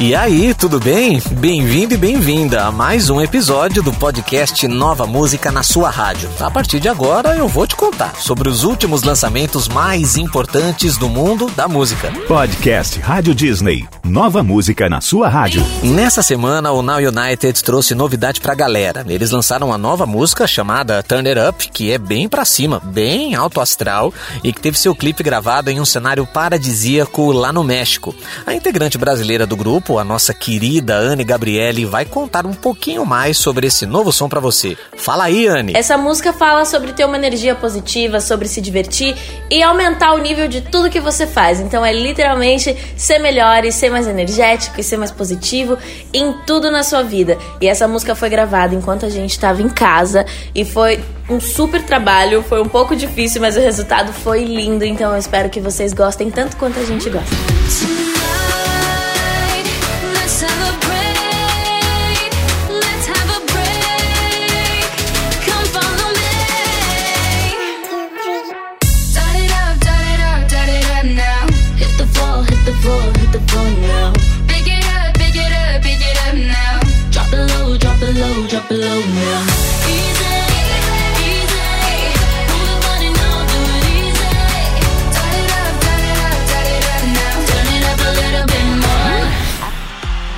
E aí, tudo bem? Bem-vindo e bem-vinda a mais um episódio do podcast Nova Música na sua rádio. A partir de agora eu vou te contar sobre os últimos lançamentos mais importantes do mundo da música. Podcast Rádio Disney. Nova música na sua rádio. Nessa semana, o Now United trouxe novidade pra galera. Eles lançaram uma nova música chamada Turn It Up, que é bem pra cima, bem alto astral e que teve seu clipe gravado em um cenário paradisíaco lá no México. A integrante brasileira do grupo a nossa querida Anne Gabriele vai contar um pouquinho mais sobre esse novo som para você. Fala aí, Anne. Essa música fala sobre ter uma energia positiva, sobre se divertir e aumentar o nível de tudo que você faz. Então é literalmente ser melhor e ser mais energético e ser mais positivo em tudo na sua vida. E essa música foi gravada enquanto a gente estava em casa e foi um super trabalho, foi um pouco difícil, mas o resultado foi lindo, então eu espero que vocês gostem tanto quanto a gente gosta.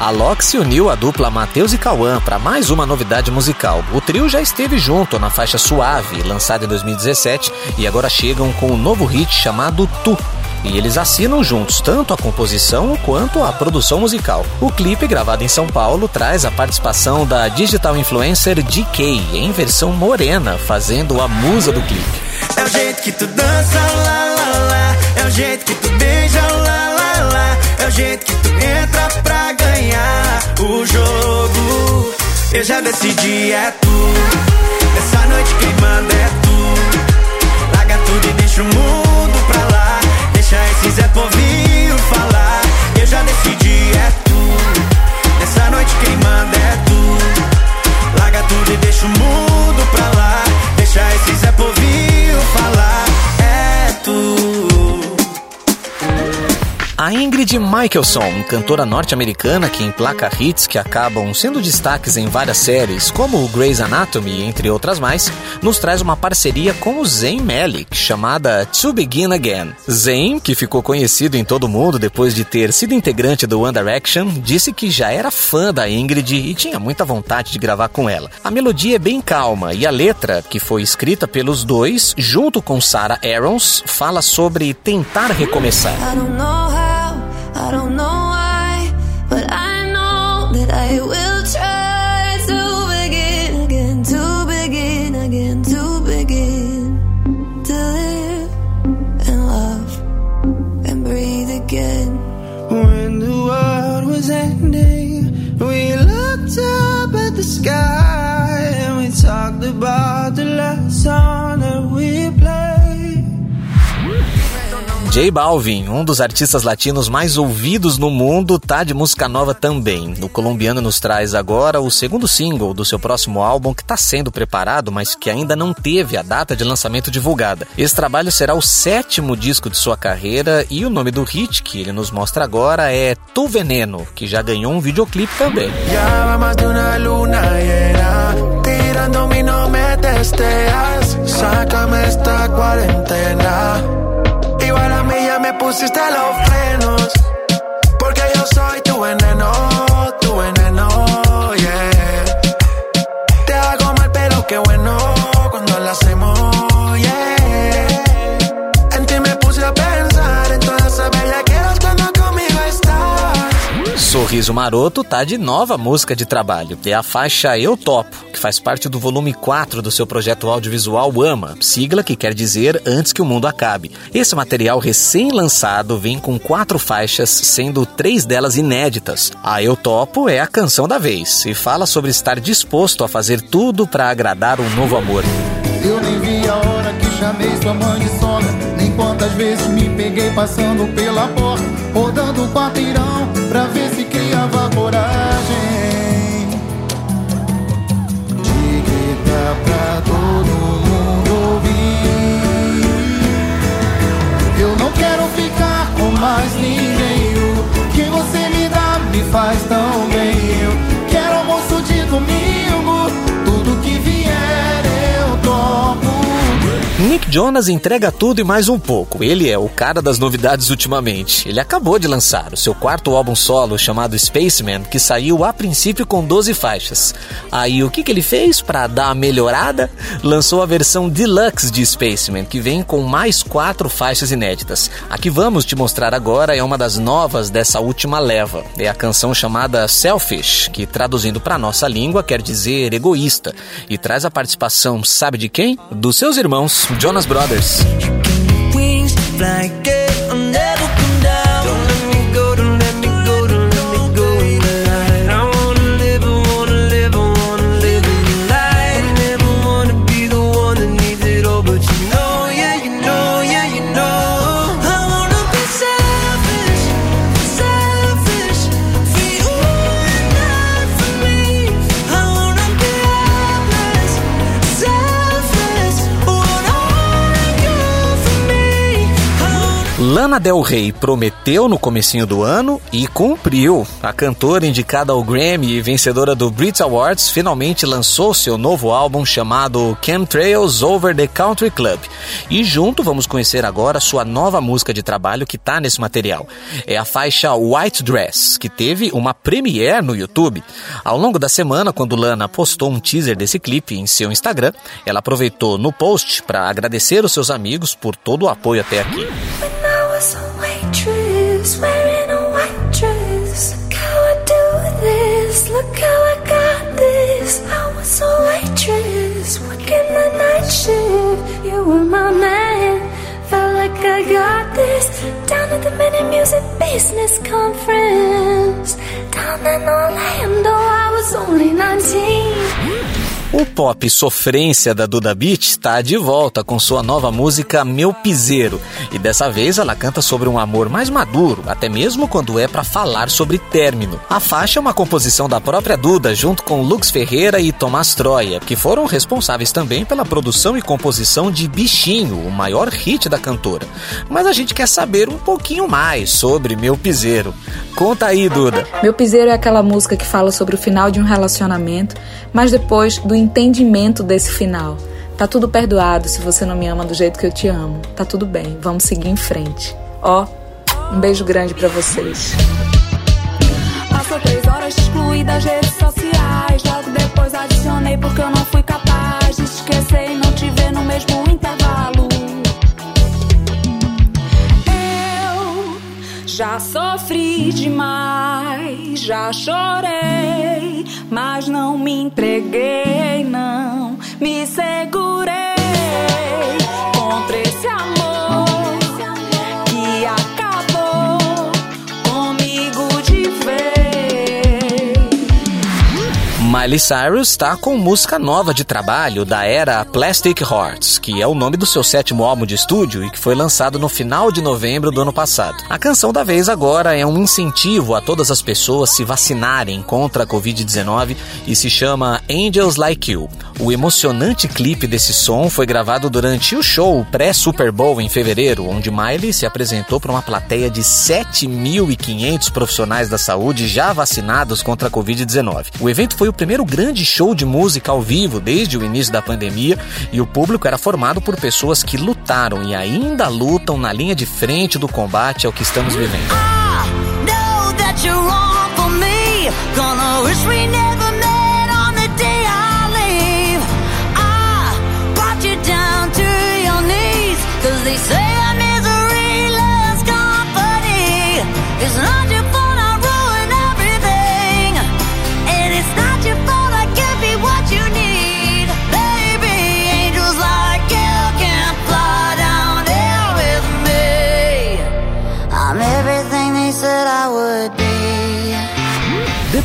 A Loki se uniu à dupla Matheus e Cauã para mais uma novidade musical. O trio já esteve junto na faixa Suave, lançada em 2017, e agora chegam com um novo hit chamado Tu. E eles assinam juntos tanto a composição quanto a produção musical. O clipe, gravado em São Paulo, traz a participação da digital influencer DK, em versão morena, fazendo a musa do clipe. É o jeito que tu dança, lá, lá, lá. É o jeito que tu beija, lá, lá, lá. É o jeito que tu entra pra ganhar o jogo. Eu já decidi, é tu. Essa noite quem manda é tu. Michaelson, cantora norte-americana que emplaca hits que acabam sendo destaques em várias séries, como Grey's Anatomy, entre outras mais, nos traz uma parceria com o Zayn Malik, chamada To Begin Again. Zayn, que ficou conhecido em todo o mundo depois de ter sido integrante do One Direction, disse que já era fã da Ingrid e tinha muita vontade de gravar com ela. A melodia é bem calma e a letra, que foi escrita pelos dois, junto com Sarah Aarons, fala sobre tentar recomeçar. I don't know J Balvin, um dos artistas latinos mais ouvidos no mundo, tá de música nova também. O colombiano nos traz agora o segundo single do seu próximo álbum que está sendo preparado, mas que ainda não teve a data de lançamento divulgada. Esse trabalho será o sétimo disco de sua carreira e o nome do hit que ele nos mostra agora é Tu Veneno, que já ganhou um videoclipe também. Ya va más pusiste los frenos. Sorriso Maroto tá de nova música de trabalho. É a faixa Eu Topo, que faz parte do volume 4 do seu projeto audiovisual Ama, sigla que quer dizer Antes que o Mundo Acabe. Esse material recém-lançado vem com quatro faixas, sendo três delas inéditas. A Eu Topo é a canção da vez e fala sobre estar disposto a fazer tudo para agradar um novo amor. Eu nem vi a hora que chamei sua mãe de sogra Nem quantas vezes me peguei passando pela porta Rodando o quarteirão pra ver se criava coragem. De gritar pra todo mundo ouvir. Eu não quero ficar com mais ninguém. O que você me dá me faz tão bem. Eu quero almoço de domingo, Nick Jonas entrega tudo e mais um pouco. Ele é o cara das novidades ultimamente. Ele acabou de lançar o seu quarto álbum solo chamado Spaceman, que saiu a princípio com 12 faixas. Aí o que, que ele fez para dar a melhorada? Lançou a versão deluxe de Spaceman, que vem com mais quatro faixas inéditas. A que vamos te mostrar agora é uma das novas dessa última leva. É a canção chamada Selfish, que traduzindo para nossa língua quer dizer egoísta, e traz a participação, sabe de quem? Dos seus irmãos Jonas Brothers. Lana Del Rey prometeu no comecinho do ano e cumpriu. A cantora indicada ao Grammy e vencedora do Brit Awards finalmente lançou seu novo álbum chamado Chemtrails Over the Country Club. E junto vamos conhecer agora sua nova música de trabalho que tá nesse material. É a faixa White Dress, que teve uma premiere no YouTube. Ao longo da semana, quando Lana postou um teaser desse clipe em seu Instagram, ela aproveitou no post para agradecer os seus amigos por todo o apoio até aqui. Was a waitress, wearing a white dress. Look how I do this, look how I got this. I was a waitress, working the night shift. You were my man, felt like I got this. Down at the Minute Music Business Conference, down in Orlando, I was only 19. O pop sofrência da Duda Beat está de volta com sua nova música Meu Piseiro. E dessa vez ela canta sobre um amor mais maduro, até mesmo quando é para falar sobre término. A faixa é uma composição da própria Duda, junto com Lux Ferreira e Tomás Troia, que foram responsáveis também pela produção e composição de Bichinho, o maior hit da cantora. Mas a gente quer saber um pouquinho mais sobre Meu Piseiro. Conta aí, Duda. Meu Piseiro é aquela música que fala sobre o final de um relacionamento, mas depois do entendimento desse final. Tá tudo perdoado se você não me ama do jeito que eu te amo. Tá tudo bem, vamos seguir em frente. Ó, um beijo grande pra vocês. Passou três horas das redes sociais. Logo depois adicionei porque eu não fui capaz de esquecer e não te ver no mesmo intervalo. Já sofri demais, já chorei, mas não me entreguei, não. Me segurei Miley Cyrus está com música nova de trabalho da era Plastic Hearts, que é o nome do seu sétimo álbum de estúdio e que foi lançado no final de novembro do ano passado. A canção da vez agora é um incentivo a todas as pessoas se vacinarem contra a Covid-19 e se chama Angels Like You. O emocionante clipe desse som foi gravado durante o show pré-Super Bowl em fevereiro, onde Miley se apresentou para uma plateia de 7.500 profissionais da saúde já vacinados contra a Covid-19. O evento foi o primeiro grande show de música ao vivo desde o início da pandemia e o público era formado por pessoas que lutaram e ainda lutam na linha de frente do combate ao que estamos vivendo. They say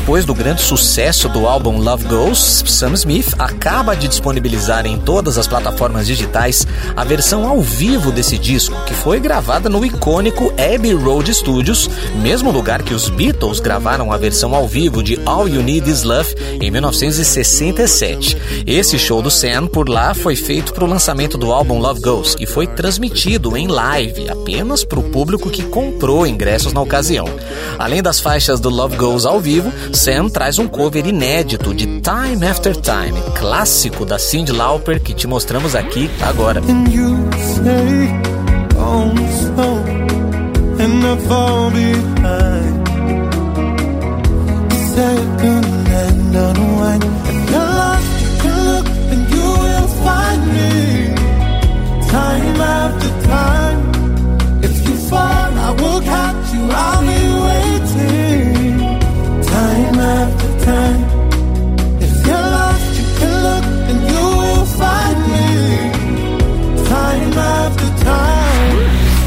depois do grande sucesso do álbum Love Goes, Sam Smith acaba de disponibilizar em todas as plataformas digitais a versão ao vivo desse disco, que foi gravada no icônico Abbey Road Studios, mesmo lugar que os Beatles gravaram a versão ao vivo de All You Need Is Love em 1967. Esse show do Sam por lá foi feito para o lançamento do álbum Love Goes e foi transmitido em live apenas para o público que comprou ingressos na ocasião. Além das faixas do Love Goes ao vivo, Sam traz um cover inédito de Time After Time, clássico da Cyndi Lauper que te mostramos aqui agora. Time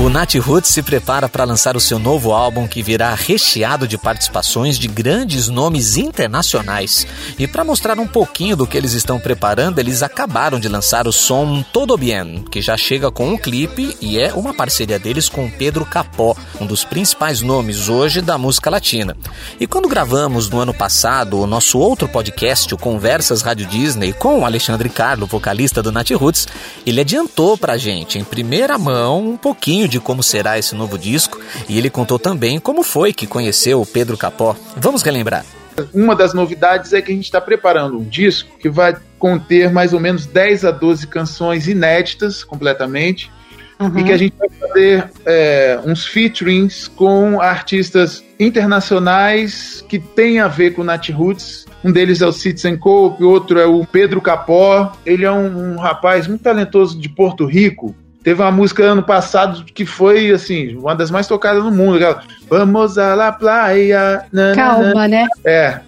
O Nat Roots se prepara para lançar o seu novo álbum que virá recheado de participações de grandes nomes internacionais. E para mostrar um pouquinho do que eles estão preparando, eles acabaram de lançar o som Todo Bien, que já chega com um clipe e é uma parceria deles com Pedro Capó, um dos principais nomes hoje da música latina. E quando gravamos no ano passado o nosso outro podcast, o Conversas Rádio Disney, com o Alexandre Carlo, vocalista do Nat Roots, ele adiantou pra gente em primeira mão um pouquinho de como será esse novo disco e ele contou também como foi que conheceu o Pedro Capó. Vamos relembrar. Uma das novidades é que a gente está preparando um disco que vai conter mais ou menos 10 a 12 canções inéditas completamente. Uhum. E que a gente vai fazer é, uns featurings com artistas internacionais que têm a ver com Nat Roots. Um deles é o Citizen Cope, outro é o Pedro Capó. Ele é um, um rapaz muito talentoso de Porto Rico, Teve uma música ano passado que foi, assim, uma das mais tocadas no mundo. Aquela, Vamos a la playa. Calma, né? É.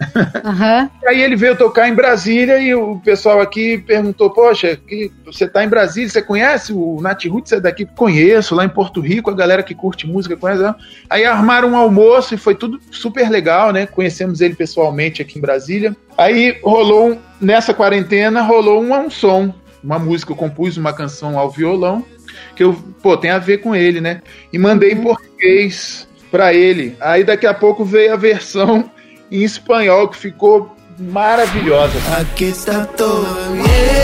Uhum. Aí ele veio tocar em Brasília e o pessoal aqui perguntou: Poxa, que, você tá em Brasília, você conhece o Nat Roots? É daqui? Conheço, lá em Porto Rico, a galera que curte música conhece. Aí armaram um almoço e foi tudo super legal, né? Conhecemos ele pessoalmente aqui em Brasília. Aí rolou, um, nessa quarentena, rolou um, um som uma música, eu compus uma canção ao violão, que eu, pô, tem a ver com ele, né? E mandei em uhum. português para ele. Aí daqui a pouco veio a versão em espanhol que ficou maravilhosa. Aqui está todo bien.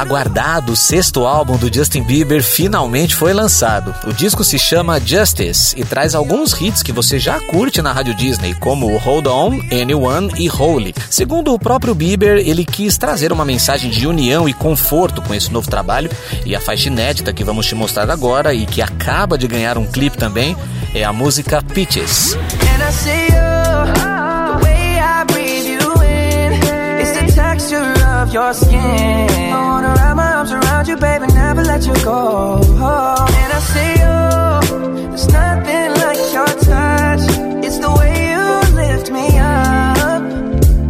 Aguardado sexto álbum do Justin Bieber finalmente foi lançado. O disco se chama Justice e traz alguns hits que você já curte na Rádio Disney, como Hold On, Anyone e Holy. Segundo o próprio Bieber, ele quis trazer uma mensagem de união e conforto com esse novo trabalho e a faixa inédita que vamos te mostrar agora e que acaba de ganhar um clipe também é a música Peaches. Of your skin. I wanna wrap my arms around you, baby, never let you go. And I say, oh, there's nothing like your touch. It's the way you lift me up.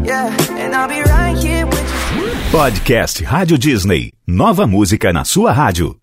Yeah, and I'll be right here with you. Podcast Rádio Disney. Nova música na sua rádio.